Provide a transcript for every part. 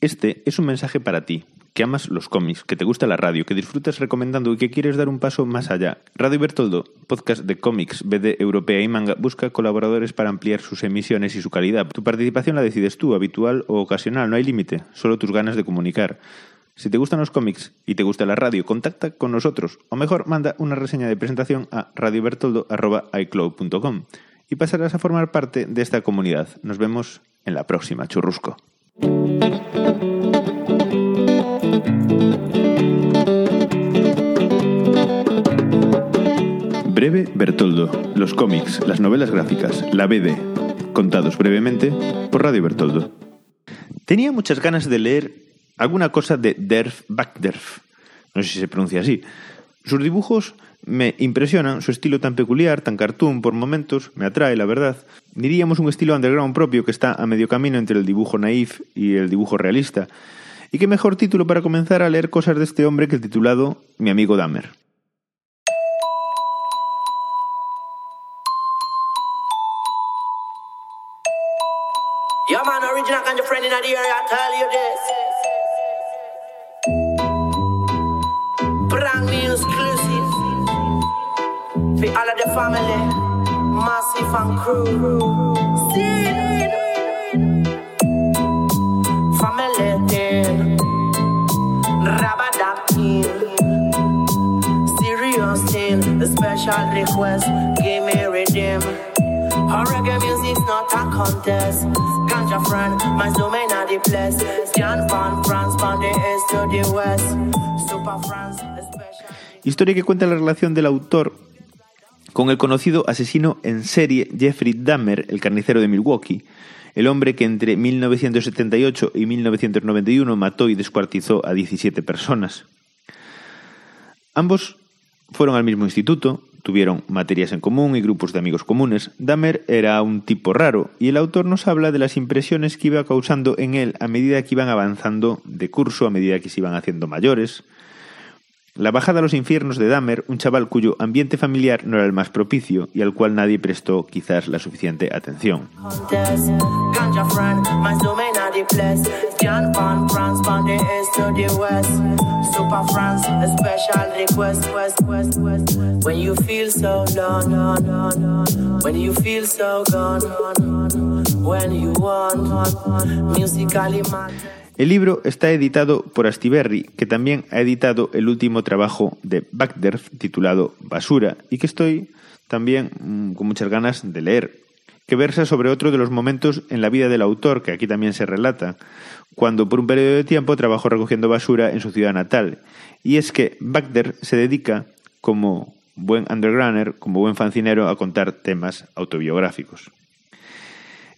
Este es un mensaje para ti, que amas los cómics, que te gusta la radio, que disfrutas recomendando y que quieres dar un paso más allá. Radio Bertoldo, podcast de cómics, BD europea y manga, busca colaboradores para ampliar sus emisiones y su calidad. Tu participación la decides tú, habitual o ocasional, no hay límite, solo tus ganas de comunicar. Si te gustan los cómics y te gusta la radio, contacta con nosotros, o mejor, manda una reseña de presentación a radiobertoldo.icloud.com y pasarás a formar parte de esta comunidad. Nos vemos en la próxima, churrusco. Breve Bertoldo, los cómics, las novelas gráficas, la BD, contados brevemente por Radio Bertoldo. Tenía muchas ganas de leer alguna cosa de Derf Backderf, no sé si se pronuncia así. Sus dibujos me impresionan, su estilo tan peculiar, tan cartoon por momentos, me atrae, la verdad. Diríamos un estilo underground propio que está a medio camino entre el dibujo naif y el dibujo realista. Y qué mejor título para comenzar a leer cosas de este hombre que el titulado Mi amigo Dahmer. For all of the family, massive and crew. Serious special request. Give me redeem. Our reggae music's not a contest. Ganja friend, my zoom in at the place. John from France, from the east to the west. Super France, special. Historia que cuenta la relación del autor con el conocido asesino en serie Jeffrey Dahmer, el carnicero de Milwaukee, el hombre que entre 1978 y 1991 mató y descuartizó a 17 personas. Ambos fueron al mismo instituto, tuvieron materias en común y grupos de amigos comunes. Dahmer era un tipo raro y el autor nos habla de las impresiones que iba causando en él a medida que iban avanzando de curso, a medida que se iban haciendo mayores. La bajada a los infiernos de Dahmer, un chaval cuyo ambiente familiar no era el más propicio y al cual nadie prestó quizás la suficiente atención. El libro está editado por Astiberri, que también ha editado el último trabajo de Backderf titulado Basura y que estoy también mm, con muchas ganas de leer, que versa sobre otro de los momentos en la vida del autor, que aquí también se relata, cuando por un periodo de tiempo trabajó recogiendo basura en su ciudad natal. Y es que Backder se dedica, como buen undergrounder, como buen fancinero, a contar temas autobiográficos.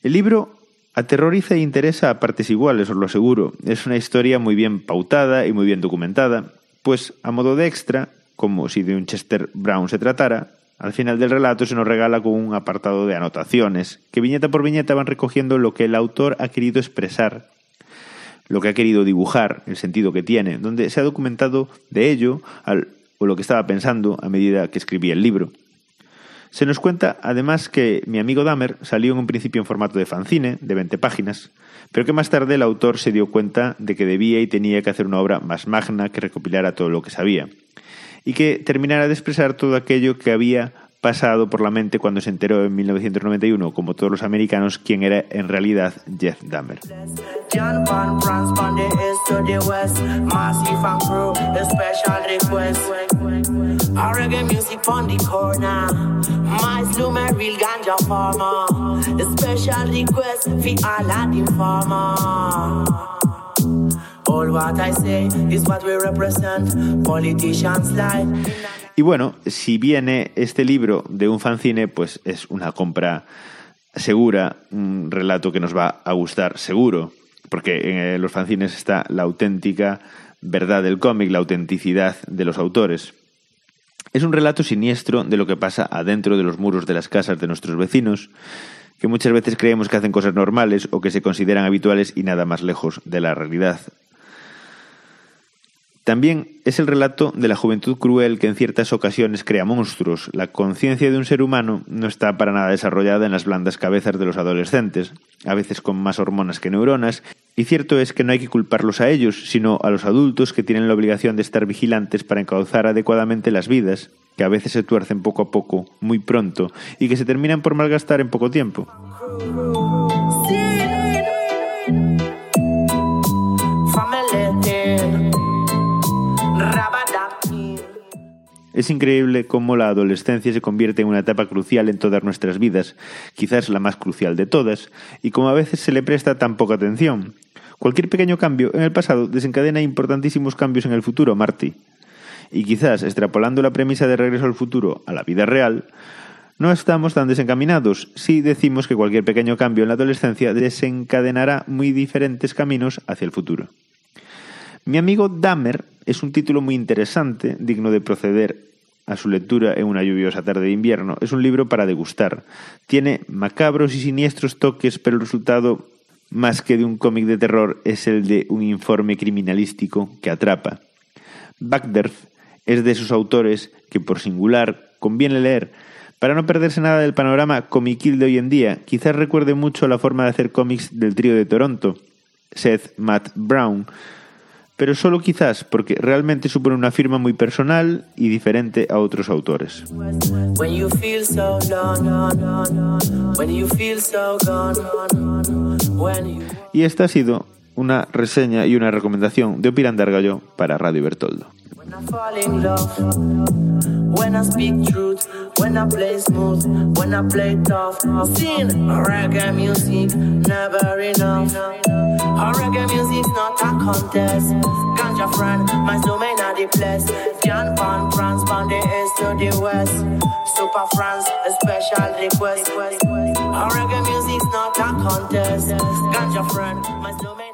El libro aterroriza e interesa a partes iguales, os lo aseguro. Es una historia muy bien pautada y muy bien documentada, pues a modo de extra, como si de un Chester Brown se tratara, al final del relato se nos regala con un apartado de anotaciones, que viñeta por viñeta van recogiendo lo que el autor ha querido expresar, lo que ha querido dibujar, el sentido que tiene, donde se ha documentado de ello al- o lo que estaba pensando a medida que escribía el libro. Se nos cuenta además que mi amigo Dahmer salió en un principio en formato de fanzine, de 20 páginas, pero que más tarde el autor se dio cuenta de que debía y tenía que hacer una obra más magna que recopilara todo lo que sabía, y que terminara de expresar todo aquello que había pasado por la mente cuando se enteró en 1991, como todos los americanos, quién era en realidad Jeff Dahmer. All what I say is what we represent. Politicians. Y bueno, si viene este libro de un fanzine, pues es una compra segura, un relato que nos va a gustar seguro, porque en los fanzines está la auténtica verdad del cómic, la autenticidad de los autores. Es un relato siniestro de lo que pasa adentro de los muros de las casas de nuestros vecinos, que muchas veces creemos que hacen cosas normales o que se consideran habituales y nada más lejos de la realidad. También es el relato de la juventud cruel que en ciertas ocasiones crea monstruos. La conciencia de un ser humano no está para nada desarrollada en las blandas cabezas de los adolescentes, a veces con más hormonas que neuronas, y cierto es que no hay que culparlos a ellos, sino a los adultos que tienen la obligación de estar vigilantes para encauzar adecuadamente las vidas, que a veces se tuercen poco a poco, muy pronto, y que se terminan por malgastar en poco tiempo. Es increíble cómo la adolescencia se convierte en una etapa crucial en todas nuestras vidas, quizás la más crucial de todas, y cómo a veces se le presta tan poca atención. Cualquier pequeño cambio en el pasado desencadena importantísimos cambios en el futuro, Marty. Y quizás, extrapolando la premisa de regreso al futuro a la vida real, no estamos tan desencaminados si decimos que cualquier pequeño cambio en la adolescencia desencadenará muy diferentes caminos hacia el futuro. Mi amigo Dahmer es un título muy interesante, digno de proceder a su lectura en una lluviosa tarde de invierno. Es un libro para degustar. Tiene macabros y siniestros toques, pero el resultado, más que de un cómic de terror, es el de un informe criminalístico que atrapa. Bagderf es de esos autores que, por singular, conviene leer para no perderse nada del panorama comiquil de hoy en día. Quizás recuerde mucho la forma de hacer cómics del trío de Toronto, Seth Matt Brown, pero solo quizás porque realmente supone una firma muy personal y diferente a otros autores. Y esta ha sido una reseña y una recomendación de Opirandar Gallo para Radio Bertoldo. When I play smooth, when I play tough. Sing reggae music, never enough. Our reggae music's not a contest. Ganja friend, my zoom in the place. John Pan, France, from the east to the west. Super France, a special request. Our reggae music's not a contest. Ganja friend, my zoom